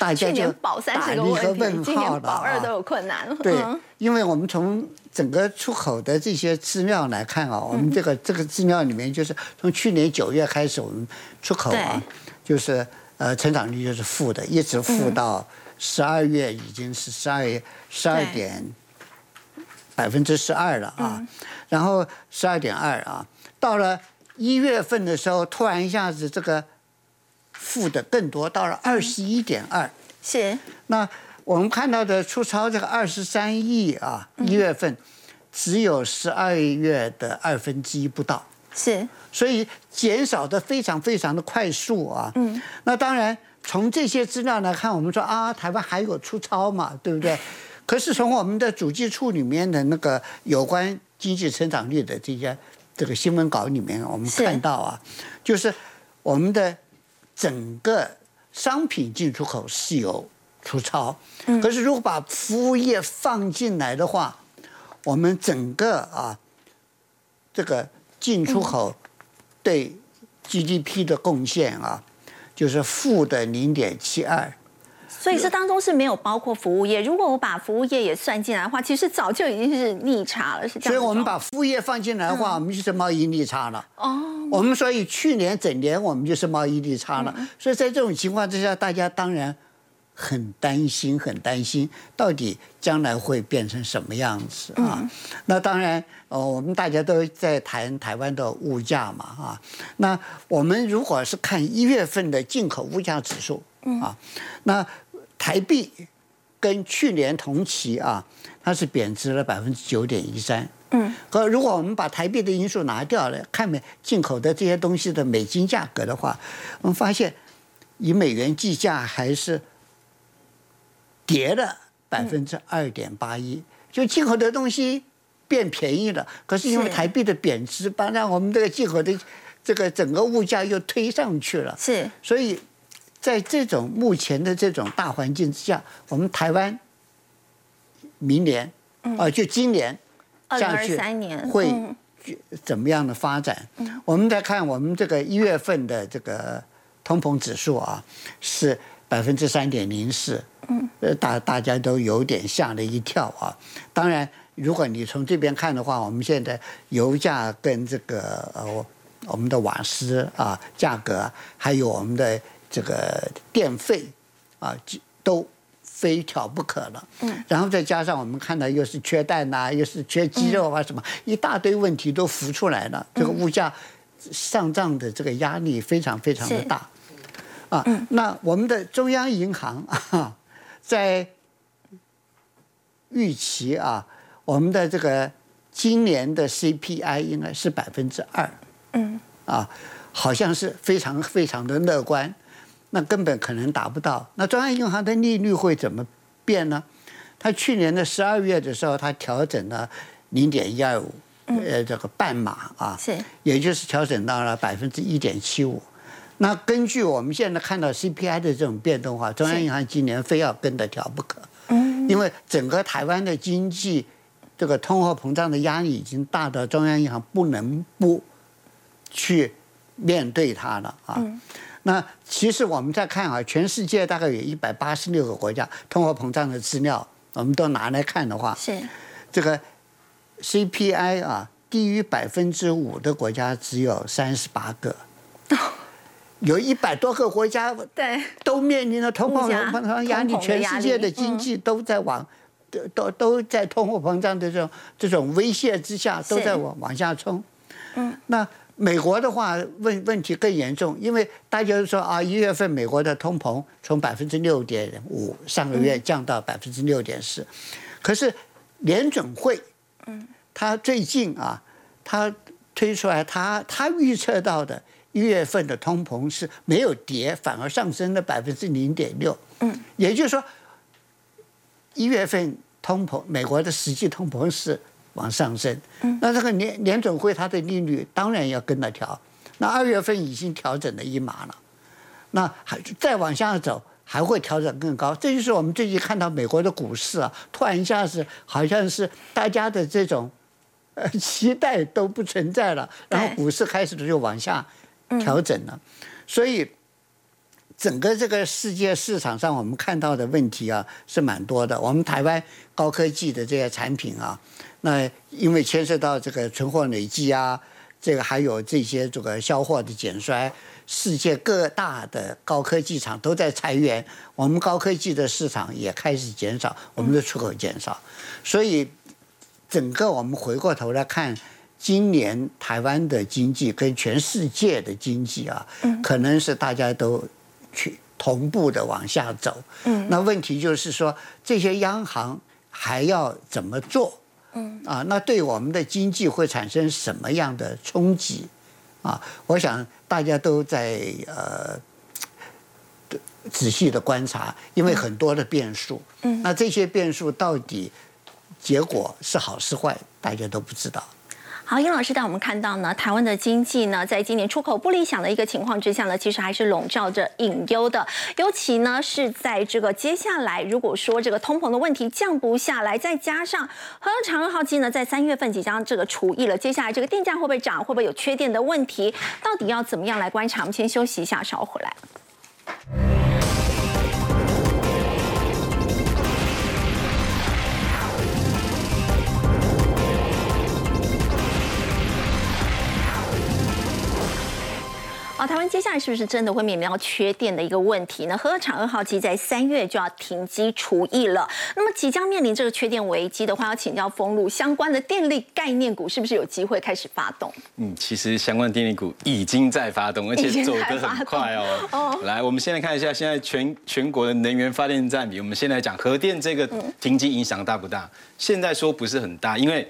A: 大家就 [LAUGHS] 打一个问号了保二都有困难。
E: 对，因为我们从整个出口的这些资料来看啊，我们这个这个资料里面就是从去年九月开始，我们出口啊，就是呃成长率就是负的，一直负到十二月已经是十二月十二点百分之十二了啊，然后十二点二啊，到了一月份的时候，突然一下子这个。负的更多，到了二十一点二。
A: 是。
E: 那我们看到的出超这个二十三亿啊，一月份只有十二月的二分之一不到。
A: 是。
E: 所以减少的非常非常的快速啊。嗯。那当然，从这些资料来看，我们说啊，台湾还有出超嘛，对不对？[LAUGHS] 可是从我们的主计处里面的那个有关经济成长率的这些这个新闻稿里面，我们看到啊，就是我们的。整个商品进出口是有出超，可是如果把服务业放进来的话，我们整个啊，这个进出口对 GDP 的贡献啊，就是负的零点七二。
A: 所以这当中是没有包括服务业。如果我把服务业也算进来的话，其实早就已经是逆差了，是这样。
E: 所以我们把服务业放进来的话，我们就是贸易逆差了。哦。我们所以去年整年我们就是贸易逆差了。所以在这种情况之下，大家当然。很担心，很担心，到底将来会变成什么样子啊？那当然，呃，我们大家都在谈台湾的物价嘛，啊，那我们如果是看一月份的进口物价指数啊，那台币跟去年同期啊，它是贬值了百分之九点一三。嗯，和如果我们把台币的因素拿掉了，看美进口的这些东西的美金价格的话，我们发现以美元计价还是。跌了百分之二点八一，就进口的东西变便宜了。可是因为台币的贬值，把让我们这个进口的这个整个物价又推上去了。
A: 是，
E: 所以在这种目前的这种大环境之下，我们台湾明年啊，就今年
A: 二零二三年
E: 会怎么样的发展？我们再看我们这个一月份的这个通膨指数啊，是百分之三点零四。嗯，呃，大大家都有点吓了一跳啊。当然，如果你从这边看的话，我们现在油价跟这个呃我们的瓦斯啊价格，还有我们的这个电费啊，都非挑不可了。嗯，然后再加上我们看到又是缺蛋呐，又是缺鸡肉啊，什么一大堆问题都浮出来了。这个物价上涨的这个压力非常非常的大。啊，那我们的中央银行啊。在预期啊，我们的这个今年的 CPI 应该是百分之二，嗯，啊，好像是非常非常的乐观，那根本可能达不到。那中央银行的利率会怎么变呢？它去年的十二月的时候，它调整了零点一二五，呃，这个半码啊，
A: 是，
E: 也就是调整到了百分之一点七五。那根据我们现在看到 CPI 的这种变动的话，中央银行今年非要跟着调不可。嗯，因为整个台湾的经济这个通货膨胀的压力已经大到中央银行不能不去面对它了啊。那其实我们再看啊，全世界大概有一百八十六个国家通货膨胀的资料，我们都拿来看的话，
A: 是
E: 这个 CPI 啊低于百分之五的国家只有三十八个。[LAUGHS] 有一百多个国家，
A: 对，
E: 都面临着通货膨胀压力，全世界的经济都在往，都都都在通货膨胀的这种这种威胁之下，都在往往下冲。嗯，那美国的话问问题更严重，因为大家都说啊，一月份美国的通膨从百分之六点五上个月降到百分之六点四，可是联准会，嗯，他最近啊，他推出来他他预测到的。一月份的通膨是没有跌，反而上升了百分之零点六。嗯，也就是说，一月份通膨，美国的实际通膨是往上升。嗯，那这个联联准会它的利率当然要跟着调。那二月份已经调整了一码了，那还再往下走还会调整更高。这就是我们最近看到美国的股市啊，突然一下子好像是大家的这种呃期待都不存在了，然后股市开始就往下。调整了，所以整个这个世界市场上，我们看到的问题啊是蛮多的。我们台湾高科技的这些产品啊，那因为牵涉到这个存货累积啊，这个还有这些这个销货的减衰，世界各大的高科技厂都在裁员，我们高科技的市场也开始减少，我们的出口减少，所以整个我们回过头来看。今年台湾的经济跟全世界的经济啊，可能是大家都去同步的往下走。嗯，那问题就是说，这些央行还要怎么做？嗯，啊，那对我们的经济会产生什么样的冲击？啊，我想大家都在呃仔细的观察，因为很多的变数。嗯，那这些变数到底结果是好是坏，大家都不知道。
A: 好，殷老师带我们看到呢，台湾的经济呢，在今年出口不理想的一个情况之下呢，其实还是笼罩着隐忧的。尤其呢，是在这个接下来，如果说这个通膨的问题降不下来，再加上和长二号机呢，在三月份即将这个除役了，接下来这个电价会不会涨，会不会有缺电的问题，到底要怎么样来观察？我们先休息一下，稍后回来。台湾接下来是不是真的会面临到缺电的一个问题呢？核厂二号机在三月就要停机除役了，那么即将面临这个缺电危机的话，要请教封路相关的电力概念股是不是有机会开始发动？
C: 嗯，其实相关电力股已经在发动，而且走得很快哦。哦，来，我们先来看一下现在全全国的能源发电占比。我们先来讲核电这个停机影响大不大？现在说不是很大，因为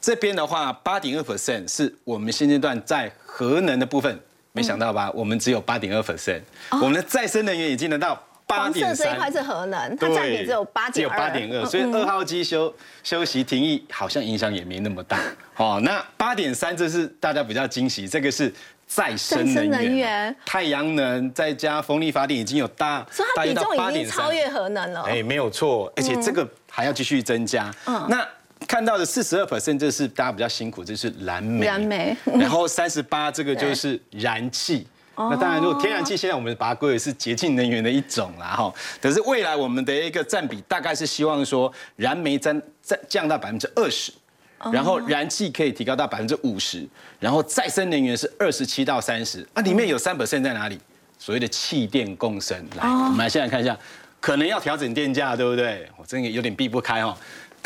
C: 这边的话八点二 percent 是我们现阶段在核能的部分。没想到吧？我们只有八点二 percent，我们的再生能源已经能到八点
A: 三。这一块是核能，它占比只有八点
C: 只有八点二，所以二号机休休息停役好像影响也没那么大。哦，那八点三这是大家比较惊喜，这个是再生能源，太阳能再加风力发电已经有大，
A: 所以它比重已经超越核能了。
C: 哎，没有错，而且这个还要继续增加。嗯，那。看到的四十二 percent，这是大家比较辛苦，这是燃煤。
A: 燃煤。[LAUGHS]
C: 然后三十八，这个就是燃气。那当然，如果天然气现在我们把它归为是洁净能源的一种啦，哈。可是未来我们的一个占比大概是希望说，燃煤占占降到百分之二十，然后燃气可以提高到百分之五十，然后再生能源是二十七到三十。啊，里面有三 percent 在哪里？所谓的气电共生。来，我们来现在看一下，可能要调整电价，对不对？我真的有点避不开哈。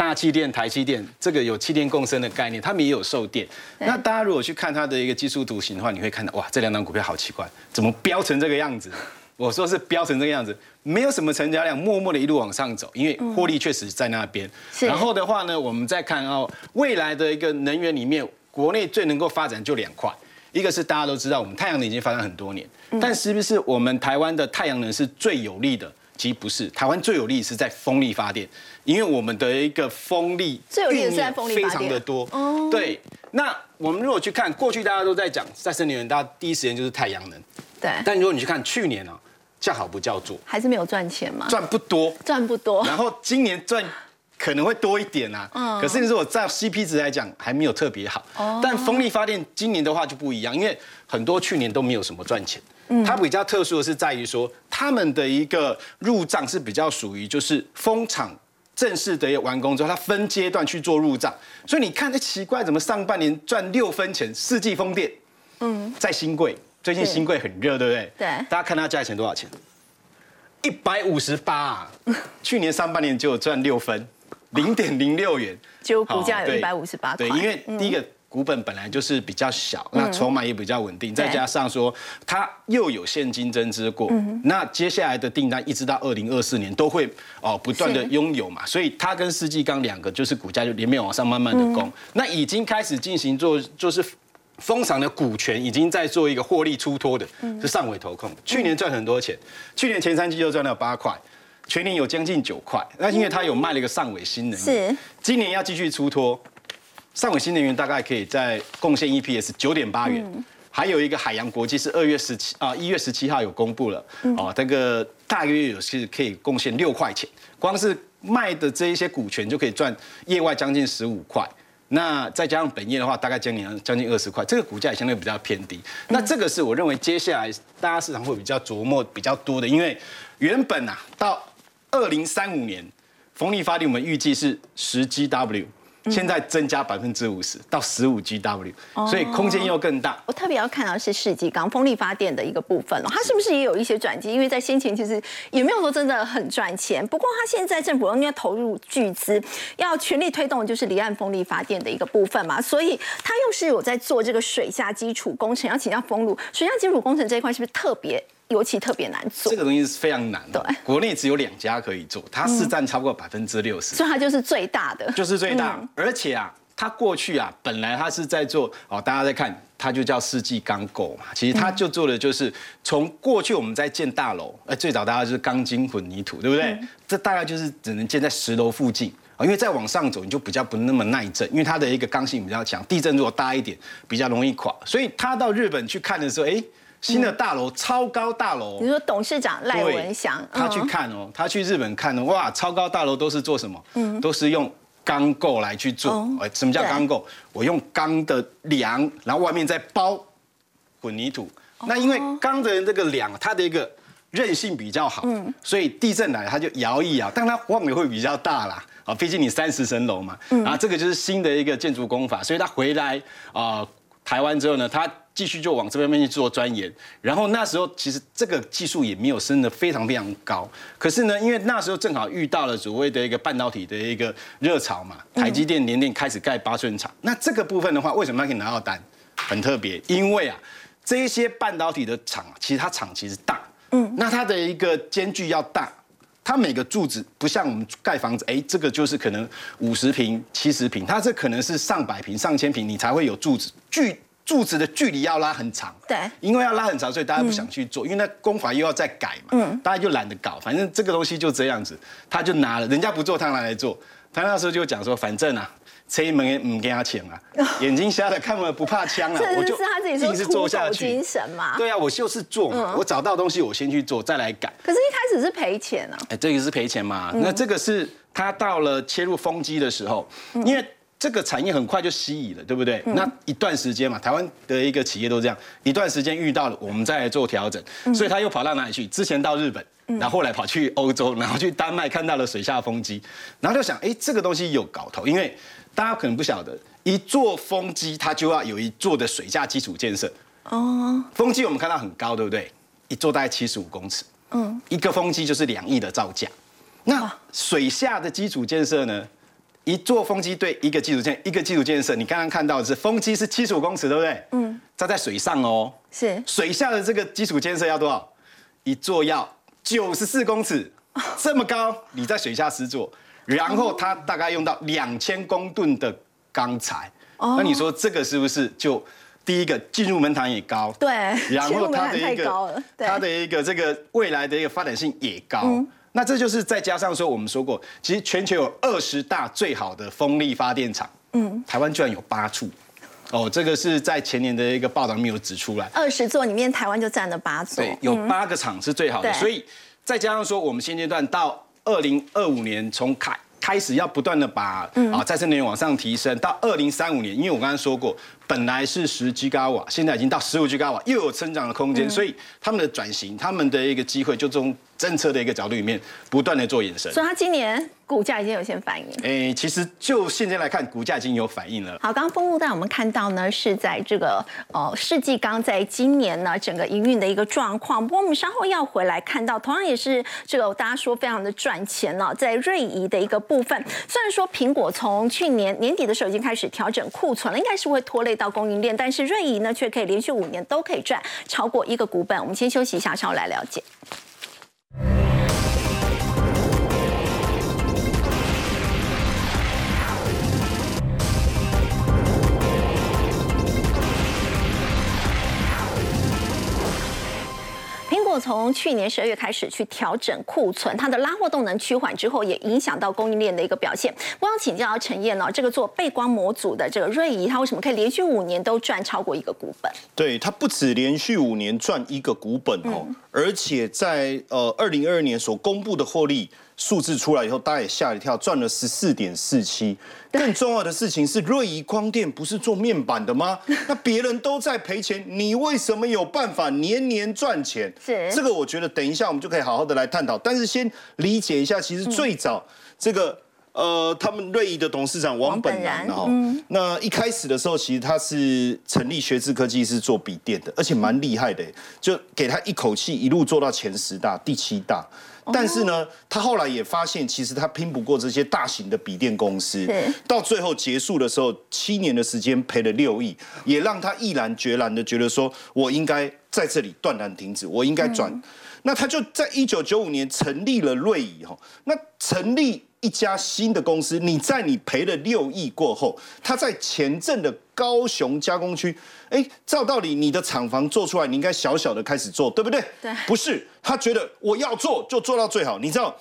C: 大气电、台气电，这个有气电共生的概念，他们也有售电。那大家如果去看它的一个技术图形的话，你会看到，哇，这两档股票好奇怪，怎么飙成这个样子？我说是飙成这个样子，没有什么成交量，默默的一路往上走，因为获利确实在那边。然后的话呢，我们再看哦，未来的一个能源里面，国内最能够发展就两块，一个是大家都知道，我们太阳能已经发展很多年，但是不是我们台湾的太阳能是最有利的？其实不是，台湾最有利是在风力发电，因为我们的一个风力
A: 最有利是在风力
C: 非常的多。哦，对。那我们如果去看过去，大家都在讲再生能源，大家第一时间就是太阳能。
A: 对。
C: 但如果你去看去年呢，叫好不叫座，
A: 还是没有赚钱嘛？
C: 赚不多，
A: 赚不多。
C: 然后今年赚可能会多一点啊。嗯。可是如果在 CP 值来讲，还没有特别好。哦。但风力发电今年的话就不一样，因为很多去年都没有什么赚钱。它比较特殊的是在于说，他们的一个入账是比较属于就是风场正式的完工之后，它分阶段去做入账。所以你看，这奇怪，怎么上半年赚六分钱？世纪风电，嗯，在新贵，最近新贵很热，对不对？
A: 对。
C: 大家看它价钱多少钱？一百五十八。去年上半年就有赚六分，零点零六元，
A: 就股价有一百五十八。
C: 对，因为第一个。股本本来就是比较小，那筹码也比较稳定，再加上说它又有现金增资过，那接下来的订单一直到二零二四年都会哦不断的拥有嘛，所以它跟世纪钢两个就是股价就连绵往上慢慢的攻，那已经开始进行做就是丰场的股权已经在做一个获利出脱的，是上尾投控，去年赚很多钱，去年前三季就赚了八块，全年有将近九块，那因为它有卖了一个上尾新能源，今年要继续出脱。上尾新能源大概可以在贡献 EPS 九点八元，还有一个海洋国际是二月十七啊一月十七号有公布了，哦，这个大约有是可以贡献六块钱，光是卖的这一些股权就可以赚业外将近十五块，那再加上本业的话，大概将近将近二十块，这个股价也相对比较偏低。那这个是我认为接下来大家市场会比较琢磨比较多的，因为原本啊到二零三五年风力发电我们预计是十 GW。现在增加百分之五十到十五 GW，所以空间又更大。
A: 我特别要看到是世纪港风力发电的一个部分了，它是不是也有一些转机？因为在先前其实也没有说真的很赚钱，不过它现在政府应该投入巨资，要全力推动就是离岸风力发电的一个部分嘛，所以它又是有在做这个水下基础工程。要请教风路，水下基础工程这一块是不是特别？尤其特别难做，
C: 这个东西是非常难的。对，国内只有两家可以做，它市占超过百分之六十，
A: 所以它就是最大的，
C: 就是最大。而且啊，它过去啊，本来它是在做哦，大家在看，它就叫世纪钢构嘛。其实它就做的就是从过去我们在建大楼，呃，最早大家就是钢筋混凝土，对不对？这大概就是只能建在十楼附近。因为再往上走你就比较不那么耐震，因为它的一个刚性比较强，地震如果大一点比较容易垮，所以他到日本去看的时候，哎，新的大楼超高大楼，
A: 你说董事长赖文祥
C: 他去看哦，他去日本看哦，哇，超高大楼都是做什么？嗯，都是用钢构来去做。哎，什么叫钢构？我用钢的梁，然后外面再包混凝土。那因为钢的这个梁，它的一个韧性比较好，所以地震来它就摇一摇，但它晃的会比较大啦。啊，毕竟你三十层楼嘛，啊，这个就是新的一个建筑工法，所以他回来啊台湾之后呢，他继续就往这边面去做钻研。然后那时候其实这个技术也没有升得非常非常高，可是呢，因为那时候正好遇到了所谓的一个半导体的一个热潮嘛，台积电、联电开始盖八寸厂，那这个部分的话，为什么他可以拿到单？很特别，因为啊。这一些半导体的厂，其实它厂其实大，嗯，那它的一个间距要大，它每个柱子不像我们盖房子，哎，这个就是可能五十平、七十平，它这可能是上百平、上千平，你才会有柱子，距柱子的距离要拉很长，
A: 对，
C: 因为要拉很长，所以大家不想去做，因为那工法又要再改嘛，嗯，大家就懒得搞，反正这个东西就这样子，他就拿了，人家不做，他拿来做，他那时候就讲说，反正啊。车门也唔给他钱啊，[LAUGHS] 眼睛瞎了看了不怕枪啊，
A: 我就是他自己是做下去精神嘛。
C: 对啊，我就是做嘛，我找到东西我先去做，再来改。
A: 可是，一开始是赔钱啊。
C: 哎，这个是赔钱嘛？那这个是他到了切入风机的时候，因为这个产业很快就吸引了，对不对？那一段时间嘛，台湾的一个企业都这样，一段时间遇到了，我们再来做调整。所以他又跑到哪里去？之前到日本，然后后来跑去欧洲，然后去丹麦看到了水下风机，然后就想，哎，这个东西有搞头，因为。大家可能不晓得，一座风机它就要有一座的水下基础建设。哦，风机我们看到很高，对不对？一座大概七十五公尺。嗯，一个风机就是两亿的造价。那水下的基础建设呢？一座风机对一个基础建一个基础建设，你刚刚看到的是风机是七十五公尺，对不对？嗯，它在水上哦。
A: 是。
C: 水下的这个基础建设要多少？一座要九十四公尺，这么高，你在水下施作。然后它大概用到两千公吨的钢材，哦那你说这个是不是就第一个进入门槛也高？
A: 对，
C: 然后它的一个它的一个这个未来的一个发展性也高。那这就是再加上说，我们说过，其实全球有二十大最好的风力发电厂，嗯，台湾居然有八处，哦，这个是在前年的一个报道里面有指出来，
A: 二十座里面台湾就占了八座，
C: 对，有八个厂是最好的，所以再加上说我们现阶段到。二零二五年从开开始要不断的把啊再生能源往上提升，到二零三五年，因为我刚刚说过，本来是十 G 瓦，现在已经到十五 G 瓦，又有成长的空间，所以他们的转型，他们的一个机会，就从政策的一个角度里面不断的做延伸。
A: 所以，他今年。股价已经有些反应，
C: 哎，其实就现在来看，股价已经有反应了。
A: 好，刚刚风路带我们看到呢，是在这个呃世纪刚在今年呢整个营运的一个状况。不过我们稍后要回来看到，同样也是这个大家说非常的赚钱了，在瑞仪的一个部分。虽然说苹果从去年年底的时候已经开始调整库存了，应该是会拖累到供应链，但是瑞仪呢却可以连续五年都可以赚超过一个股本。我们先休息一下，稍后来了解。从去年十二月开始去调整库存，它的拉货动能趋缓之后，也影响到供应链的一个表现。我想请教陈燕呢，这个做背光模组的这个瑞仪，它为什么可以连续五年都赚超过一个股本？
B: 对，它不止连续五年赚一个股本哦，而且在呃二零二二年所公布的获利。数字出来以后，大家也吓一跳，赚了十四点四七。更重要的事情是，瑞仪光电不是做面板的吗？[LAUGHS] 那别人都在赔钱，你为什么有办法年年赚钱？
A: 是
B: 这个，我觉得等一下我们就可以好好的来探讨。但是先理解一下，其实最早这个呃，他们瑞仪的董事长王本然哦，那一开始的时候，其实他是成立学智科技是做笔电的，而且蛮厉害的，就给他一口气一路做到前十大、第七大。但是呢，他后来也发现，其实他拼不过这些大型的笔电公司。到最后结束的时候，七年的时间赔了六亿，也让他毅然决然的觉得说，我应该在这里断然停止，我应该转。那他就在一九九五年成立了瑞仪哈。那成立一家新的公司，你在你赔了六亿过后，他在前镇的高雄加工区。哎，照道理你的厂房做出来，你应该小小的开始做，对不对？
A: 对，
B: 不是，他觉得我要做就做到最好。你知道，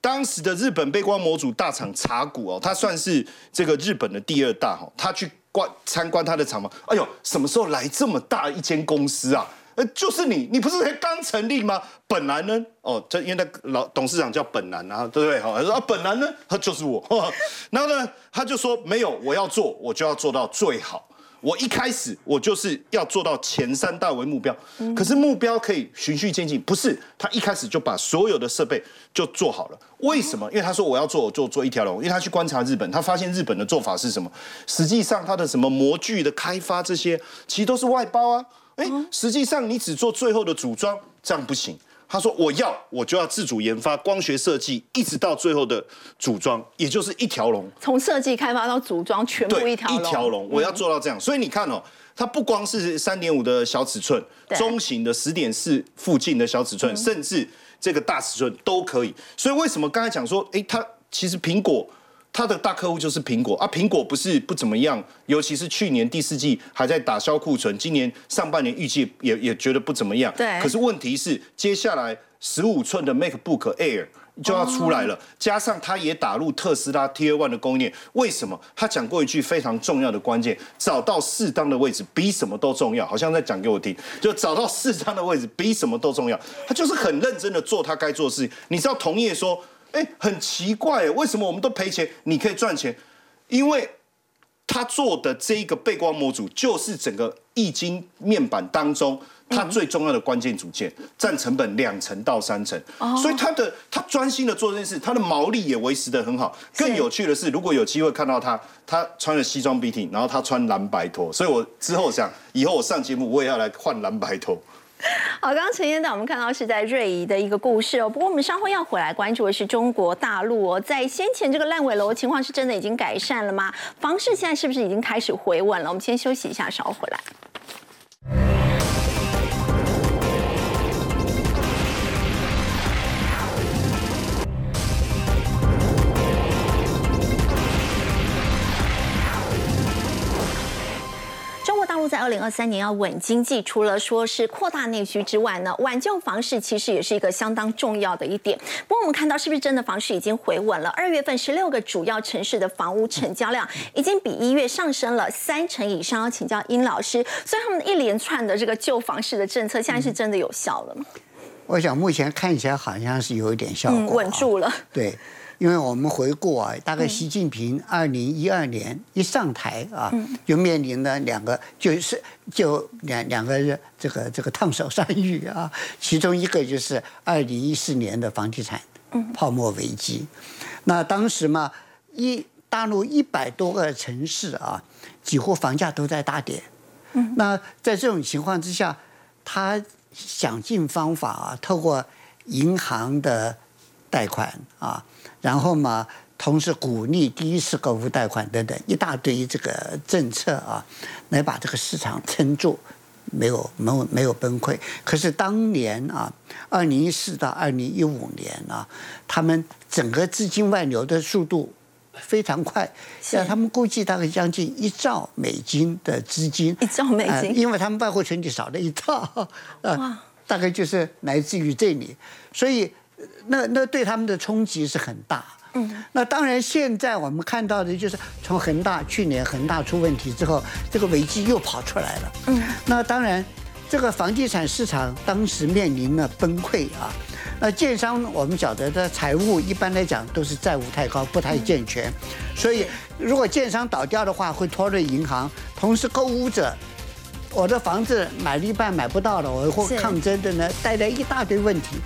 B: 当时的日本背光模组大厂茶谷哦，它算是这个日本的第二大哈，他去观参观他的厂房，哎呦，什么时候来这么大一间公司啊？呃，就是你，你不是才刚成立吗？本来呢，哦，这因为那老董事长叫本南啊，对不对？好，他说啊，本南呢，他就是我，[LAUGHS] 然后呢，他就说没有，我要做，我就要做到最好。我一开始我就是要做到前三大为目标，可是目标可以循序渐进，不是他一开始就把所有的设备就做好了。为什么？因为他说我要做，我就做一条龙。因为他去观察日本，他发现日本的做法是什么？实际上他的什么模具的开发这些，其实都是外包啊。哎，实际上你只做最后的组装，这样不行。他说我要，我就要自主研发光学设计，一直到最后的组装，也就是一条龙。
A: 从设计开发到组装，全部一条龙。
B: 一条龙，我要做到这样。所以你看哦，它不光是三点五的小尺寸，中型的十点四附近的小尺寸，甚至这个大尺寸都可以。所以为什么刚才讲说，哎，它其实苹果。他的大客户就是苹果啊，苹果不是不怎么样，尤其是去年第四季还在打消库存，今年上半年预计也也觉得不怎么样。
A: 对。
B: 可是问题是，接下来十五寸的 MacBook Air 就要出来了，加上他也打入特斯拉 Tier One 的供应链。为什么？他讲过一句非常重要的关键：找到适当的位置比什么都重要。好像在讲给我听，就找到适当的位置比什么都重要。他就是很认真的做他该做的事情。你知道同业说。哎，很奇怪，为什么我们都赔钱，你可以赚钱？因为他做的这一个背光模组，就是整个易经面板当中它最重要的关键组件，占成本两成到三成。所以他的他专心的做这件事，他的毛利也维持的很好。更有趣的是，如果有机会看到他，他穿了西装笔挺，然后他穿蓝白拖，所以我之后想，以后我上节目我也要来换蓝白拖。[LAUGHS]
A: 好，刚刚陈先生我们看到是在瑞仪的一个故事哦。不过我们稍后要回来关注的是中国大陆哦，在先前这个烂尾楼情况是真的已经改善了吗？房市现在是不是已经开始回稳了？我们先休息一下，稍后回来。二零二三年要稳经济，除了说是扩大内需之外呢，挽救房市其实也是一个相当重要的一点。不过我们看到是不是真的房市已经回稳了？二月份十六个主要城市的房屋成交量已经比一月上升了三成以上。要请教殷老师，所以他们一连串的这个救房市的政策，现在是真的有效了吗？
E: 我想目前看起来好像是有一点效果，
A: 稳住了。
E: 对。因为我们回顾啊，大概习近平二零一二年一上台啊，就面临了两个，就是就两两个这个这个烫手山芋啊，其中一个就是二零一四年的房地产泡沫危机。那当时嘛，一大陆一百多个城市啊，几乎房价都在大跌。那在这种情况之下，他想尽方法啊，透过银行的贷款啊。然后嘛，同时鼓励第一次购物贷款等等一大堆这个政策啊，来把这个市场撑住，没有没有没有崩溃。可是当年啊，二零一四到二零一五年啊，他们整个资金外流的速度非常快，像他们估计大概将近一兆美金的资金，
A: 一兆美金，
E: 因为他们外汇存底少了一兆，啊，大概就是来自于这里，所以。那那对他们的冲击是很大。嗯，那当然，现在我们看到的就是从恒大去年恒大出问题之后，这个危机又跑出来了。嗯，那当然，这个房地产市场当时面临了崩溃啊。那建商我们晓得的财务一般来讲都是债务太高，不太健全，所以如果建商倒掉的话，会拖累银行，同时购物者。我的房子买了一半买不到了，我会抗争的呢，带来一大堆问题。